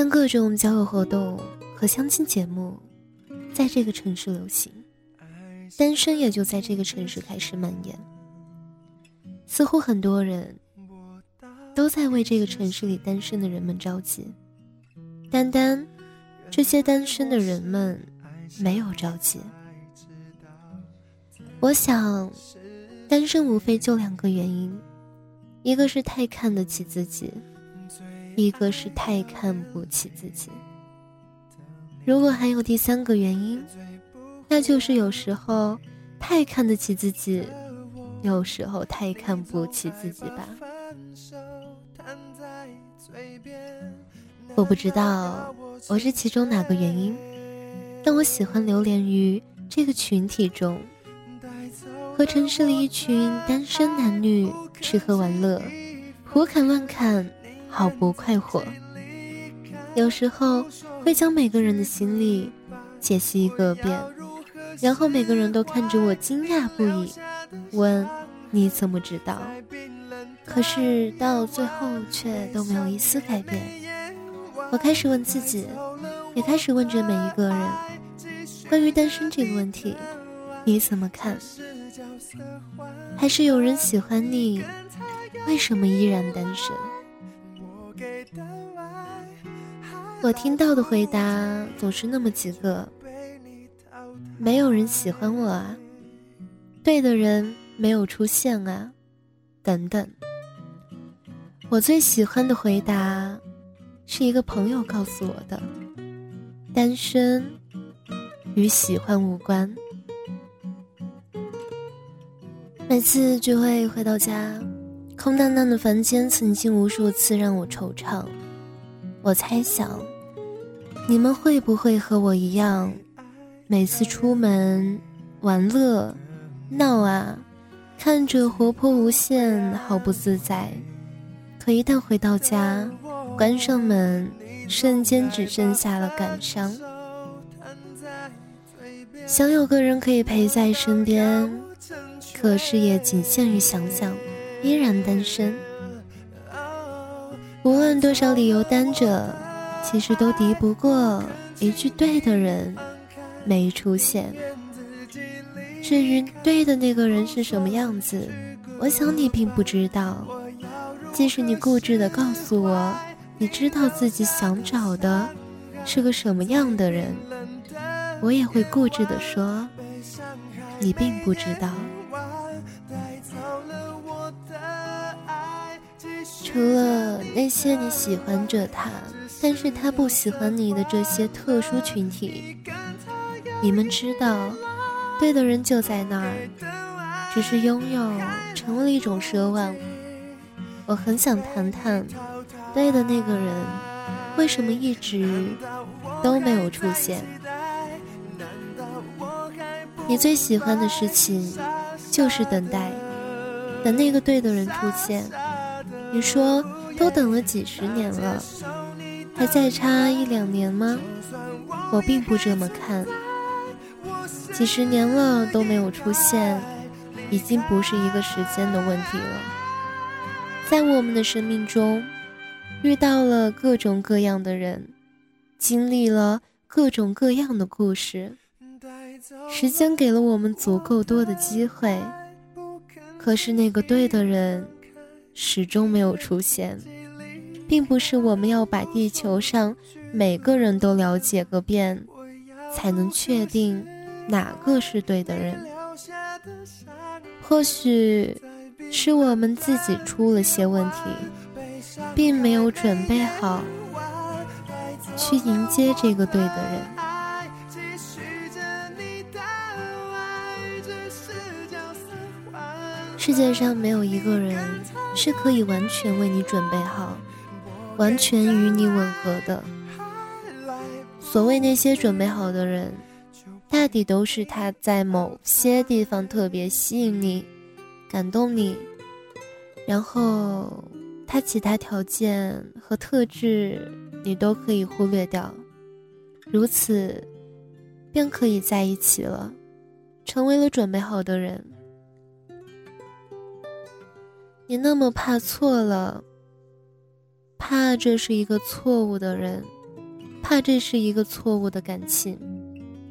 像各种交友活动和相亲节目在这个城市流行，单身也就在这个城市开始蔓延。似乎很多人都在为这个城市里单身的人们着急，单单这些单身的人们没有着急。我想，单身无非就两个原因，一个是太看得起自己。一个是太看不起自己，如果还有第三个原因，那就是有时候太看得起自己，有时候太看不起自己吧。我不知道我是其中哪个原因，但我喜欢流连于这个群体中，和城市里一群单身男女吃喝玩乐，胡侃乱侃。好不快活，有时候会将每个人的心里解析一个遍，然后每个人都看着我惊讶不已，问你怎么知道？可是到最后却都没有一丝改变。我开始问自己，也开始问着每一个人，关于单身这个问题，你怎么看？还是有人喜欢你，为什么依然单身？我听到的回答总是那么几个：没有人喜欢我啊，对的人没有出现啊，等等。我最喜欢的回答是一个朋友告诉我的：单身与喜欢无关。每次聚会回到家，空荡荡的房间曾经无数次让我惆怅。我猜想，你们会不会和我一样，每次出门玩乐、闹啊，看着活泼无限，毫不自在；可一旦回到家，关上门，瞬间只剩下了感伤。想有个人可以陪在身边，可是也仅限于想想，依然单身。无论多少理由单着，其实都敌不过一句对的人没出现。至于对的那个人是什么样子，我想你并不知道。即使你固执的告诉我，你知道自己想找的是个什么样的人，我也会固执的说，你并不知道。除了那些你喜欢着他，但是他不喜欢你的这些特殊群体，你们知道，对的人就在那儿，只是拥有成为了一种奢望。我很想谈谈，对的那个人，为什么一直都没有出现？你最喜欢的事情，就是等待，等那个对的人出现。你说都等了几十年了，还再差一两年吗？我并不这么看。几十年了都没有出现，已经不是一个时间的问题了。在我们的生命中，遇到了各种各样的人，经历了各种各样的故事，时间给了我们足够多的机会，可是那个对的人。始终没有出现，并不是我们要把地球上每个人都了解个遍，才能确定哪个是对的人。或许是我们自己出了些问题，并没有准备好去迎接这个对的人。世界上没有一个人是可以完全为你准备好、完全与你吻合的。所谓那些准备好的人，大抵都是他在某些地方特别吸引你、感动你，然后他其他条件和特质你都可以忽略掉，如此便可以在一起了，成为了准备好的人。你那么怕错了，怕这是一个错误的人，怕这是一个错误的感情，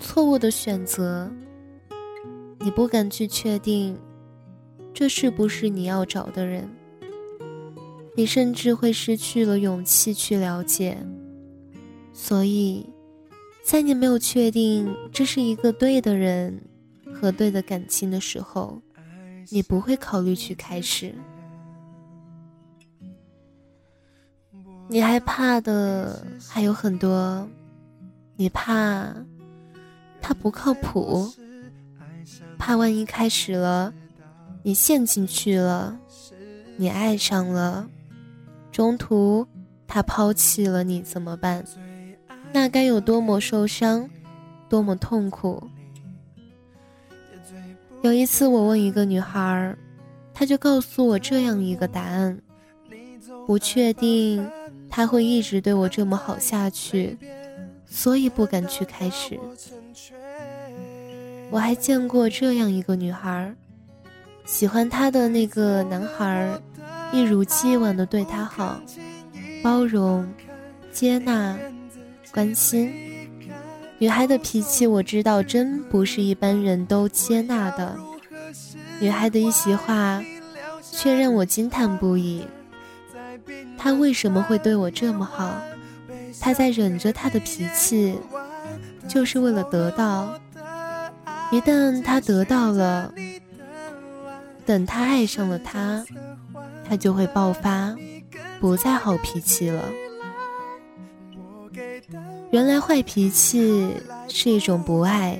错误的选择。你不敢去确定，这是不是你要找的人？你甚至会失去了勇气去了解。所以，在你没有确定这是一个对的人和对的感情的时候，你不会考虑去开始。你害怕的还有很多，你怕他不靠谱，怕万一开始了，你陷进去了，你爱上了，中途他抛弃了你怎么办？那该有多么受伤，多么痛苦！有一次我问一个女孩，她就告诉我这样一个答案：不确定。他会一直对我这么好下去，所以不敢去开始。我还见过这样一个女孩，喜欢她的那个男孩，一如既往的对她好，包容、接纳、关心。女孩的脾气我知道，真不是一般人都接纳的。女孩的一席话，却让我惊叹不已。他为什么会对我这么好？他在忍着他的脾气，就是为了得到。一旦他得到了，等他爱上了他，他就会爆发，不再好脾气了。原来坏脾气是一种不爱，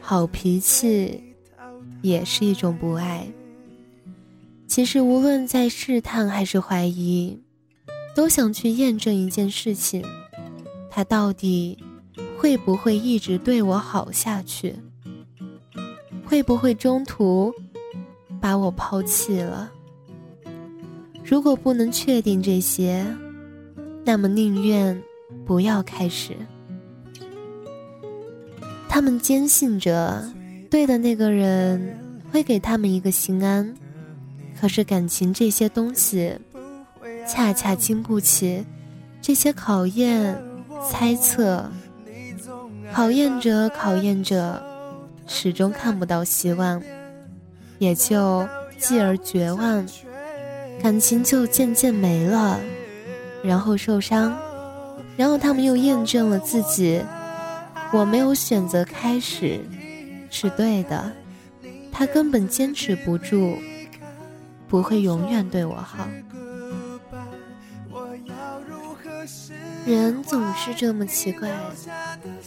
好脾气也是一种不爱。其实无论在试探还是怀疑。都想去验证一件事情，他到底会不会一直对我好下去？会不会中途把我抛弃了？如果不能确定这些，那么宁愿不要开始。他们坚信着对的那个人会给他们一个心安，可是感情这些东西。恰恰经不起这些考验、猜测，考验着考验着，始终看不到希望，也就继而绝望，感情就渐渐没了，然后受伤，然后他们又验证了自己，我没有选择开始，是对的，他根本坚持不住，不会永远对我好。人总是这么奇怪，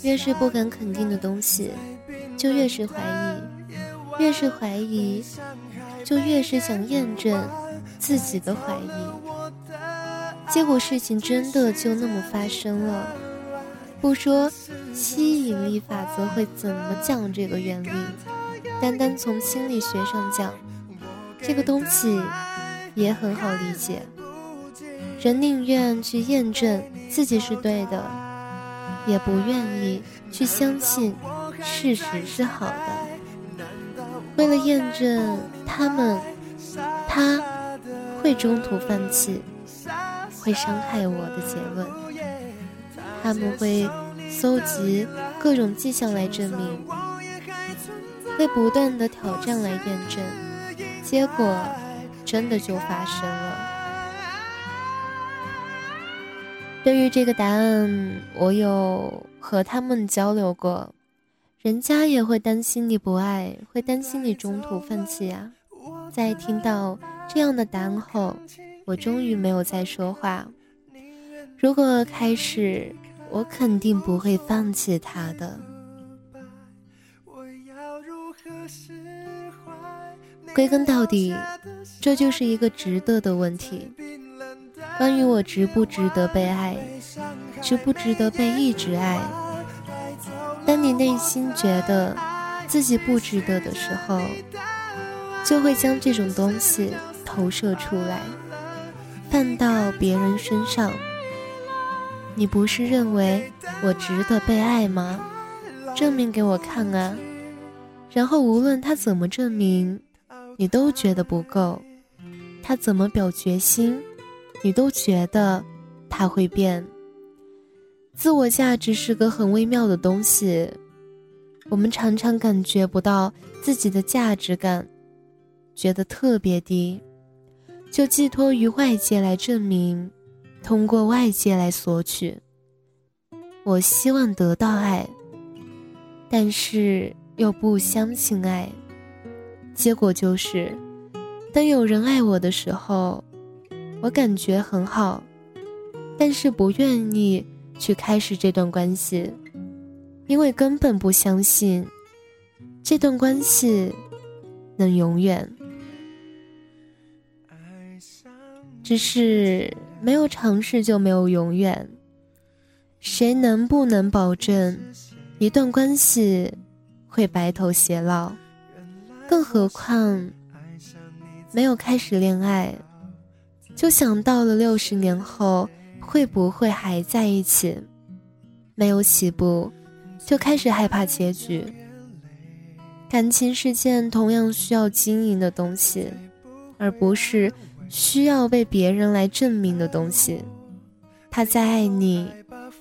越是不敢肯定的东西，就越是怀疑；越是怀疑，就越是想验证自己的怀疑。结果事情真的就那么发生了。不说吸引力法则会怎么讲这个原理，单单从心理学上讲，这个东西也很好理解。人宁愿去验证自己是对的，也不愿意去相信事实是好的。为了验证他们，他会中途放弃，会伤害我的结论。他们会搜集各种迹象来证明，会不断的挑战来验证，结果真的就发生了。对于这个答案，我有和他们交流过，人家也会担心你不爱，会担心你中途放弃啊。在听到这样的答案后，我终于没有再说话。如果开始，我肯定不会放弃他的。我要如何是归根到底，这就是一个值得的问题。关于我值不值得被爱，值不值得被一直爱？当你内心觉得自己不值得的时候，就会将这种东西投射出来，放到别人身上。你不是认为我值得被爱吗？证明给我看啊！然后无论他怎么证明，你都觉得不够。他怎么表决心？你都觉得他会变，自我价值是个很微妙的东西，我们常常感觉不到自己的价值感，觉得特别低，就寄托于外界来证明，通过外界来索取。我希望得到爱，但是又不相信爱，结果就是，当有人爱我的时候，我感觉很好，但是不愿意。去开始这段关系，因为根本不相信这段关系能永远。只是没有尝试就没有永远。谁能不能保证一段关系会白头偕老？更何况没有开始恋爱，就想到了六十年后。会不会还在一起？没有起步，就开始害怕结局。感情是件同样需要经营的东西，而不是需要被别人来证明的东西。他再爱你，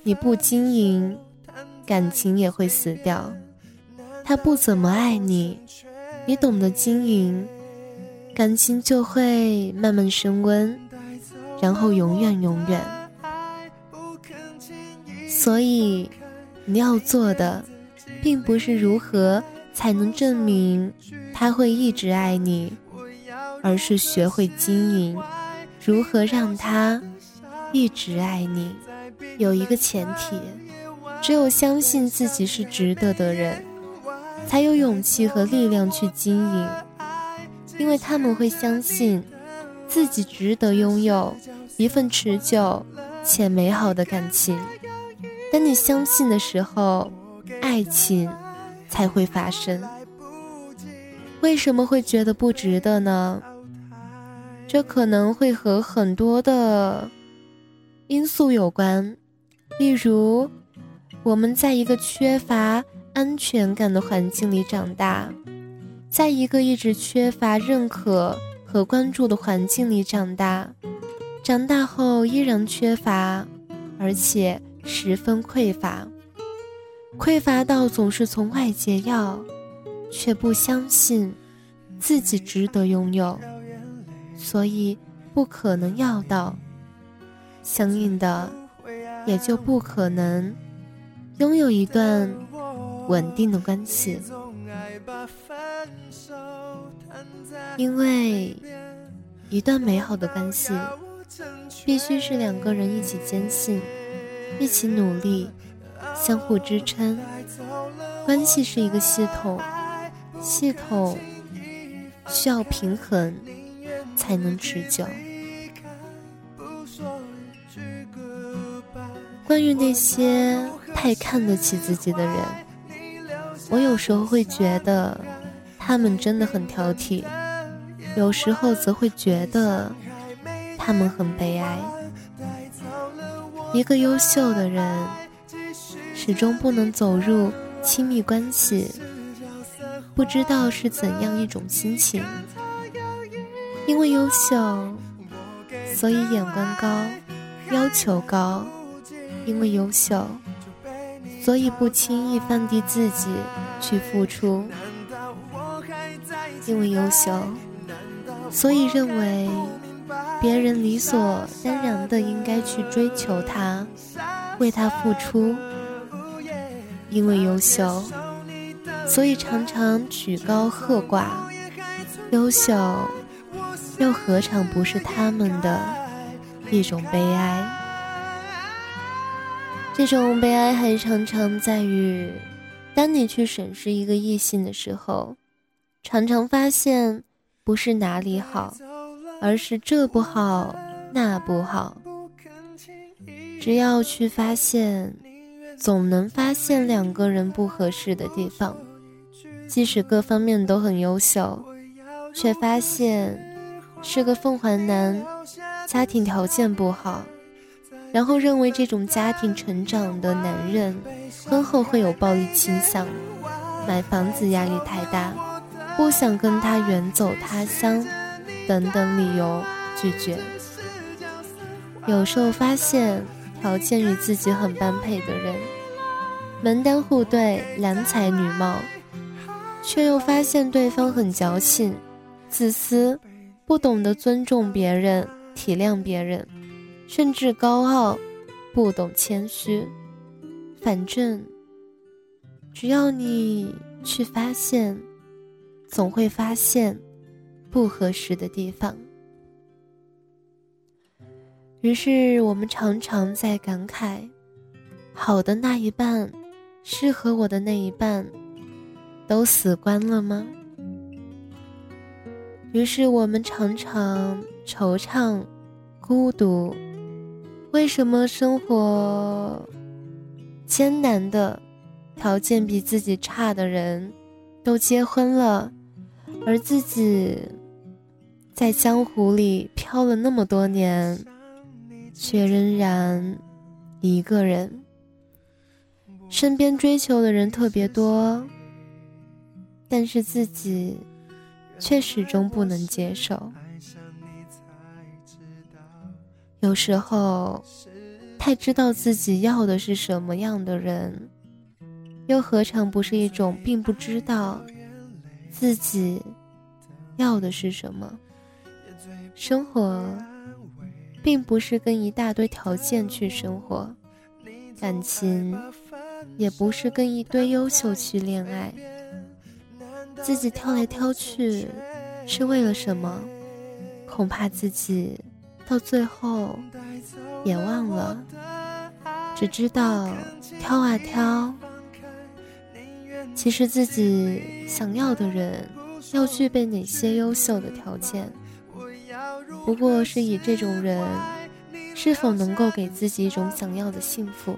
你不经营，感情也会死掉。他不怎么爱你，你懂得经营，感情就会慢慢升温，然后永远永远。所以，你要做的，并不是如何才能证明他会一直爱你，而是学会经营，如何让他一直爱你。有一个前提，只有相信自己是值得的人，才有勇气和力量去经营，因为他们会相信自己值得拥有一份持久且美好的感情。当你相信的时候，爱情才会发生。为什么会觉得不值得呢？这可能会和很多的因素有关，例如，我们在一个缺乏安全感的环境里长大，在一个一直缺乏认可和关注的环境里长大，长大后依然缺乏，而且。十分匮乏，匮乏到总是从外界要，却不相信自己值得拥有，所以不可能要到，相应的也就不可能拥有一段稳定的关系，因为一段美好的关系必须是两个人一起坚信。一起努力，相互支撑。关系是一个系统，系统需要平衡才能持久。关于那些太看得起自己的人，我有时候会觉得他们真的很挑剔，有时候则会觉得他们很悲哀。一个优秀的人，始终不能走入亲密关系，不知道是怎样一种心情。因为优秀，所以眼光高，要求高；因为优秀，所以不轻易放低自己去付出；因为优秀，所以认为。别人理所当然的应该去追求他，为他付出。因为优秀，所以常常举高喝寡。优秀，又何尝不是他们的一种悲哀？这种悲哀还常常在于，当你去审视一个异性的时候，常常发现不是哪里好。而是这不好，那不好。只要去发现，总能发现两个人不合适的地方。即使各方面都很优秀，却发现是个凤凰男，家庭条件不好，然后认为这种家庭成长的男人，婚后会有暴力倾向，买房子压力太大，不想跟他远走他乡。等等理由拒绝，有时候发现条件与自己很般配的人，门当户对，郎才女貌，却又发现对方很矫情、自私，不懂得尊重别人、体谅别人，甚至高傲，不懂谦虚。反正，只要你去发现，总会发现不合适的地方。于是我们常常在感慨：好的那一半，适合我的那一半，都死光了吗？于是我们常常惆怅、孤独。为什么生活艰难的，条件比自己差的人，都结婚了，而自己在江湖里漂了那么多年？却仍然一个人，身边追求的人特别多，但是自己却始终不能接受。有时候，太知道自己要的是什么样的人，又何尝不是一种并不知道自己要的是什么？生活。并不是跟一大堆条件去生活，感情也不是跟一堆优秀去恋爱。自己挑来挑去，是为了什么？恐怕自己到最后也忘了，只知道挑啊挑。其实自己想要的人，要具备哪些优秀的条件？不过是以这种人是否能够给自己一种想要的幸福，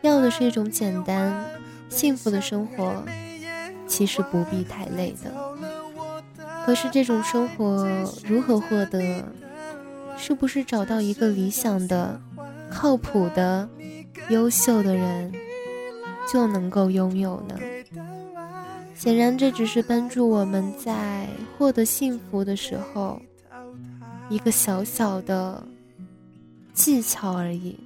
要的是一种简单幸福的生活，其实不必太累的。可是这种生活如何获得？是不是找到一个理想的、靠谱的、优秀的人就能够拥有呢？显然，这只是帮助我们在获得幸福的时候。一个小小的技巧而已，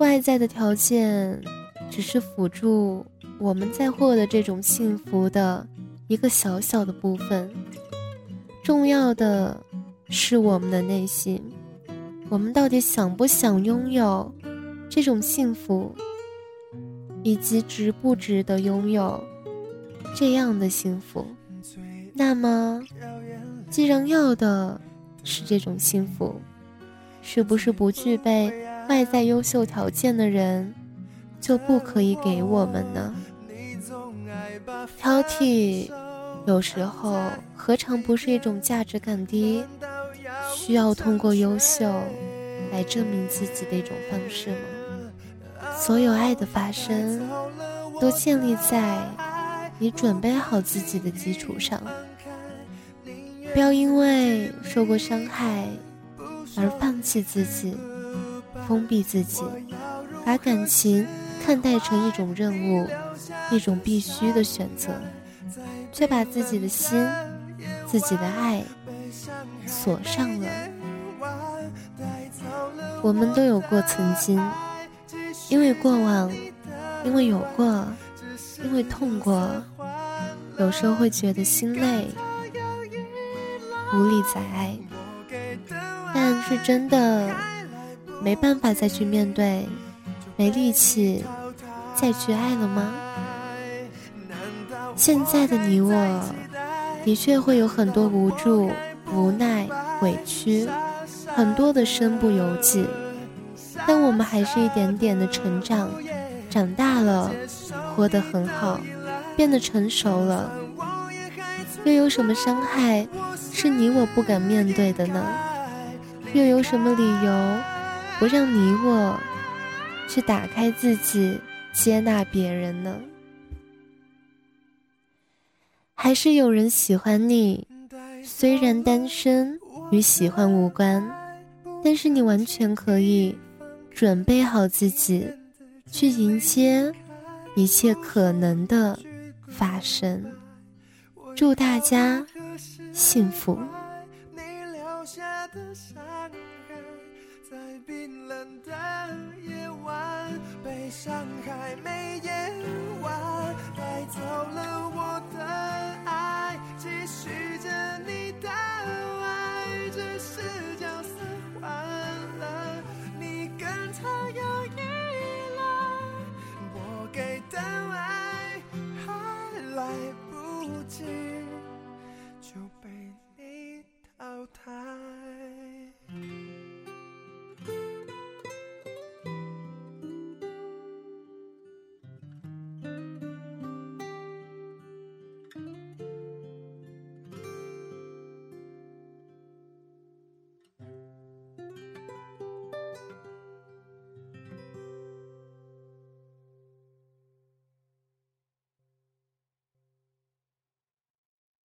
外在的条件只是辅助我们在获得这种幸福的一个小小的部分。重要的是我们的内心，我们到底想不想拥有这种幸福，以及值不值得拥有这样的幸福？那么。既然要的是这种幸福，是不是不具备外在优秀条件的人就不可以给我们呢？挑剔有时候何尝不是一种价值感低、需要通过优秀来证明自己的一种方式吗？所有爱的发生都建立在你准备好自己的基础上。不要因为受过伤害而放弃自己、封闭自己，把感情看待成一种任务、一种必须的选择，却把自己的心、自己的爱锁上了。我们都有过曾经，因为过往，因为有过，因为痛过，有时候会觉得心累。无力再爱，但是真的没办法再去面对，没力气再去爱了吗？现在的你我，的确会有很多无助、无奈、委屈，很多的身不由己，但我们还是一点点的成长，长大了，活得很好，变得成熟了，又有什么伤害？是你我不敢面对的呢，又有什么理由不让你我去打开自己，接纳别人呢？还是有人喜欢你，虽然单身与喜欢无关，但是你完全可以准备好自己，去迎接一切可能的发生。祝大家！幸福。冰冷的夜晚，悲伤还没演完，带走了